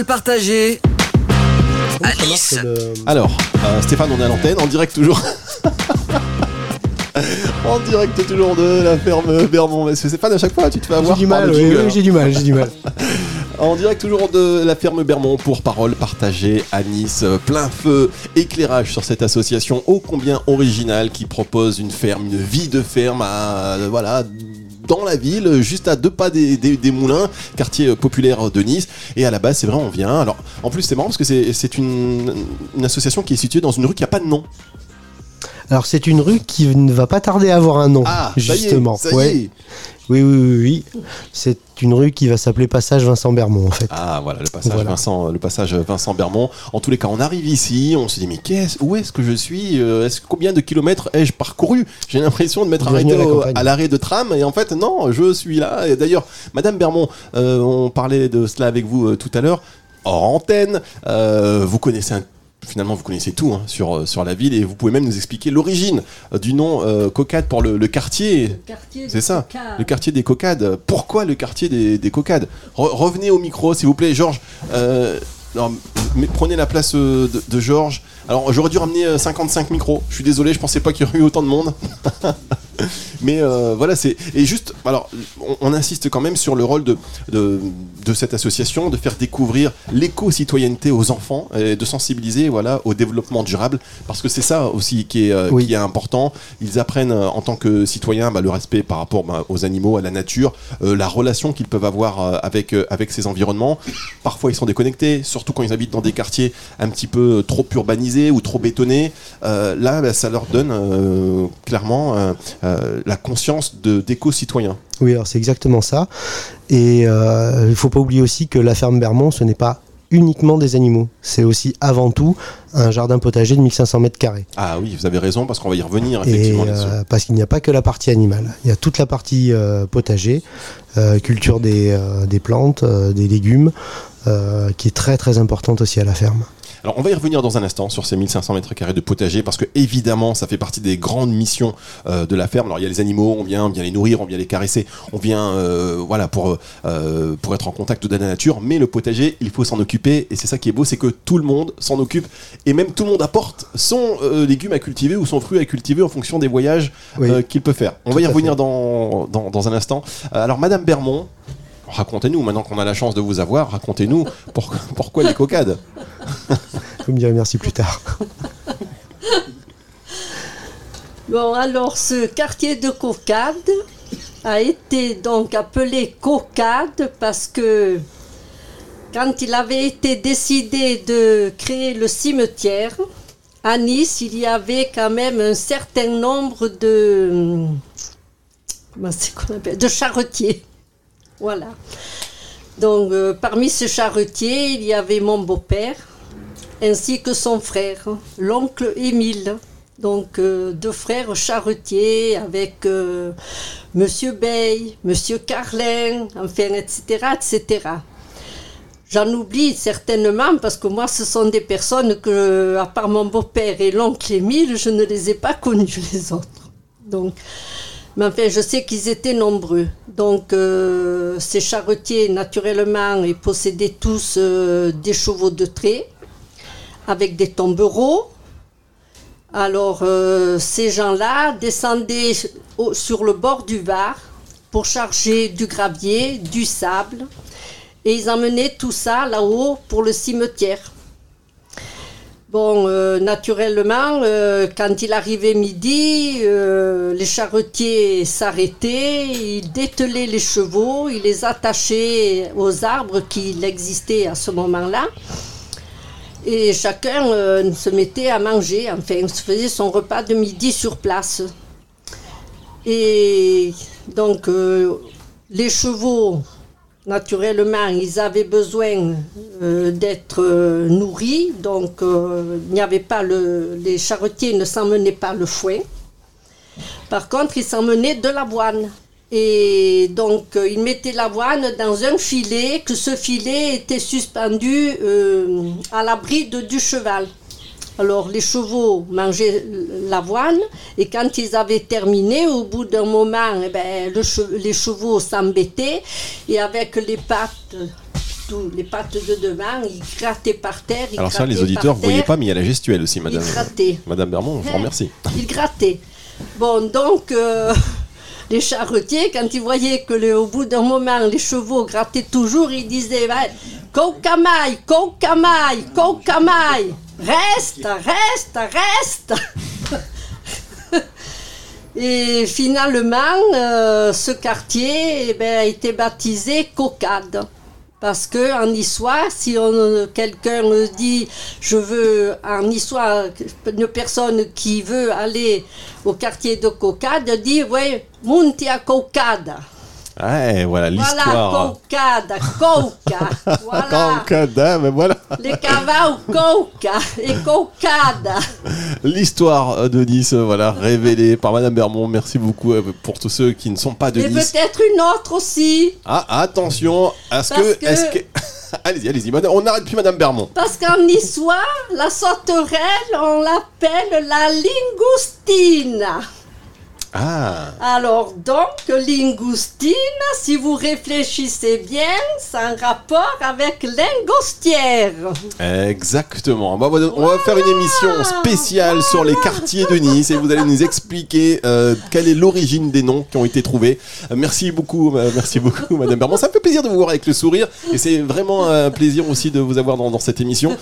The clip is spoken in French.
parole partagée. Alice. Alors, euh, Stéphane, on est à l'antenne, en direct toujours. en direct toujours de la ferme Bermond. Mais c'est pas à chaque fois, tu te fais avoir. J'ai du mal, oui, oui, j'ai du mal, j'ai du mal. En direct toujours de la ferme Bermond pour parole partagée à Nice. Plein feu, éclairage sur cette association ô combien originale qui propose une ferme, une vie de ferme à, euh, voilà, dans la ville, juste à deux pas des, moulins, quartier euh, populaire de Nice. Et à la base, c'est vrai, on vient. Alors, en plus, c'est marrant parce que c'est c'est une, une association qui est située dans une rue qui n'a pas de nom. Alors c'est une rue qui ne va pas tarder à avoir un nom, Ah, ça y est, justement. y Ouais. est. Oui, oui, oui, oui. C'est une rue qui va s'appeler Passage Vincent Bermond, en fait. Ah voilà le passage Voilà. Vincent le passage Vincent Bermond. En tous les cas, on arrive ici, on se dit mais qu'est-ce où est-ce que je suis Euh, Est-ce combien de kilomètres ai-je parcouru? J'ai l'impression de m'être arrêté à la l'arrêt de tram et en fait non, je suis là. Et d'ailleurs, Madame Bermond, euh, on parlait de cela avec vous euh, tout à l'heure hors antenne. Euh, vous connaissez un Finalement, vous connaissez tout hein, sur, euh, sur la ville et vous pouvez même nous expliquer l'origine euh, du nom euh, Cocade pour le, le quartier. C'est ça, le quartier des Cocades. Pourquoi le quartier des, des Cocades? Re- Revenez au micro, s'il vous plaît, Georges. Euh, non, mais prenez la place de, de Georges. Alors, j'aurais dû ramener euh, 55 micros. Je suis désolé, je pensais pas qu'il y aurait eu autant de monde. Mais euh, voilà, c'est et juste. Alors, on, on insiste quand même sur le rôle de, de, de cette association, de faire découvrir l'éco-citoyenneté aux enfants et de sensibiliser, voilà, au développement durable, parce que c'est ça aussi qui est, euh, Oui. qui est important. Ils apprennent euh, en tant que citoyens bah, le respect par rapport bah, aux animaux, à la nature, euh, la relation qu'ils peuvent avoir euh, avec euh, avec ces environnements. Parfois, ils sont déconnectés, surtout quand ils habitent dans des quartiers un petit peu trop urbanisés ou trop bétonnés. Euh, là, bah, ça leur donne euh, clairement euh, euh, la conscience de d'éco-citoyens. Oui, alors c'est exactement ça. Et euh, il faut pas oublier aussi que la ferme Bermond, ce n'est pas uniquement des animaux. C'est aussi avant tout un jardin potager de 1500 mètres carrés. Ah oui, vous avez raison, parce qu'on va y revenir Et effectivement là-dessus. euh, parce qu'il n'y a pas que la partie animale. Il y a toute la partie euh, potager, euh, culture des, des plantes, des légumes, qui est très très importante aussi à la ferme. Alors, on va y revenir dans un instant sur ces 1500 mètres carrés de potager parce que évidemment, ça fait partie des grandes missions euh, de la ferme. Alors, il y a les animaux, on vient bien les nourrir, on vient les caresser, on vient euh, voilà pour euh, pour être en contact de la nature. Mais le potager, il faut s'en occuper et c'est ça qui est beau, c'est que tout le monde s'en occupe et même tout le monde apporte son légume à cultiver ou son fruit à cultiver en fonction des voyages Oui. qu'il peut faire. On Tout va y revenir dans, dans dans un instant. Alors, Madame Bermond. Racontez-nous, maintenant qu'on a la chance de vous avoir, racontez-nous pour- pourquoi les cocades Vous me direz merci plus tard. Bon, alors ce quartier de Cocade a été donc appelé Cocade parce que quand il avait été décidé de créer le cimetière, à Nice, il y avait quand même un certain nombre de. Comment c'est qu'on appelle De charretiers. Voilà. Donc, euh, parmi ces charretiers, il y avait mon beau-père, ainsi que son frère, l'oncle Émile. Donc, euh, deux frères charretiers avec euh, Monsieur Bay, Monsieur Carlin, enfin, etc., etc. J'en oublie certainement parce que moi, ce sont des personnes que, à part mon beau-père et l'oncle Émile, je ne les ai pas connues, les autres. Donc, mais enfin, je sais qu'ils étaient nombreux. Donc, euh, ces charretiers, naturellement, ils possédaient tous euh, des chevaux de trait avec des tombereaux. Alors, euh, ces gens-là descendaient sur le bord du Var pour charger du gravier, du sable, et ils emmenaient tout ça là-haut pour le cimetière. Bon, euh, naturellement, euh, quand il arrivait midi, euh, les charretiers s'arrêtaient, ils dételaient les chevaux, ils les attachaient aux arbres qu'il existait à ce moment-là. Et chacun se mettait à manger, enfin, se faisait son repas de midi sur place. Et donc, les chevaux, naturellement, ils avaient besoin euh, d'être euh, nourris, donc euh, il n'y avait pas le, les charretiers ne s'emmenaient pas le foin. Par contre, ils s'emmenaient de l'avoine. Et donc, ils mettaient l'avoine dans un filet, que ce filet était suspendu à la bride du cheval. Alors, les chevaux mangeaient l'avoine, et quand ils avaient terminé, au bout d'un moment, eh ben, le che- les chevaux s'embêtaient, et avec les pattes tout, les pattes de devant, il grattait par terre. Il Alors ça, les auditeurs, voyez terre, pas, mais il y a la gestuelle aussi, madame. Il grattait. Madame Bermond, je vous Hein? remercie. Il grattait. Bon, donc, euh, les charretiers, quand ils voyaient que le- au bout d'un moment, les chevaux grattaient toujours, ils disaient Va, Caucamaille, Caucamaille, Caucamaille, reste, reste, reste. Et finalement, euh, ce quartier eh ben, a été baptisé Cocade. Parce que en Niçois, si quelqu'un dit je veux en Niçois, une personne qui veut aller au quartier de Cocade dit oui, monti à Cocade. Ouais, voilà l'histoire. Voilà, Cocade, Coca. voilà. Mais voilà. Les cavaux Coca et Cocade. L'histoire de Nice, voilà, révélée par Madame Bermond. Merci beaucoup euh, pour tous ceux qui ne sont pas de Et Nice. peut-être une autre aussi. Ah, attention, est-ce que, que- est-ce que, allez-y, allez-y, on n'arrête plus Madame Bermond. Parce qu'en niçois, la sauterelle, on l'appelle la lingoustine. Ah, Alors donc, lingoustine, si vous réfléchissez bien, c'est un rapport avec lingostière. exactement. Voilà, on va faire une émission spéciale sur les quartiers de Nice et vous allez nous expliquer euh, quelle est l'origine des noms qui ont été trouvés. Euh, merci beaucoup, euh, merci beaucoup, Madame Bermond. Ça me fait plaisir de vous voir avec le sourire et c'est vraiment un plaisir aussi de vous avoir dans, dans cette émission.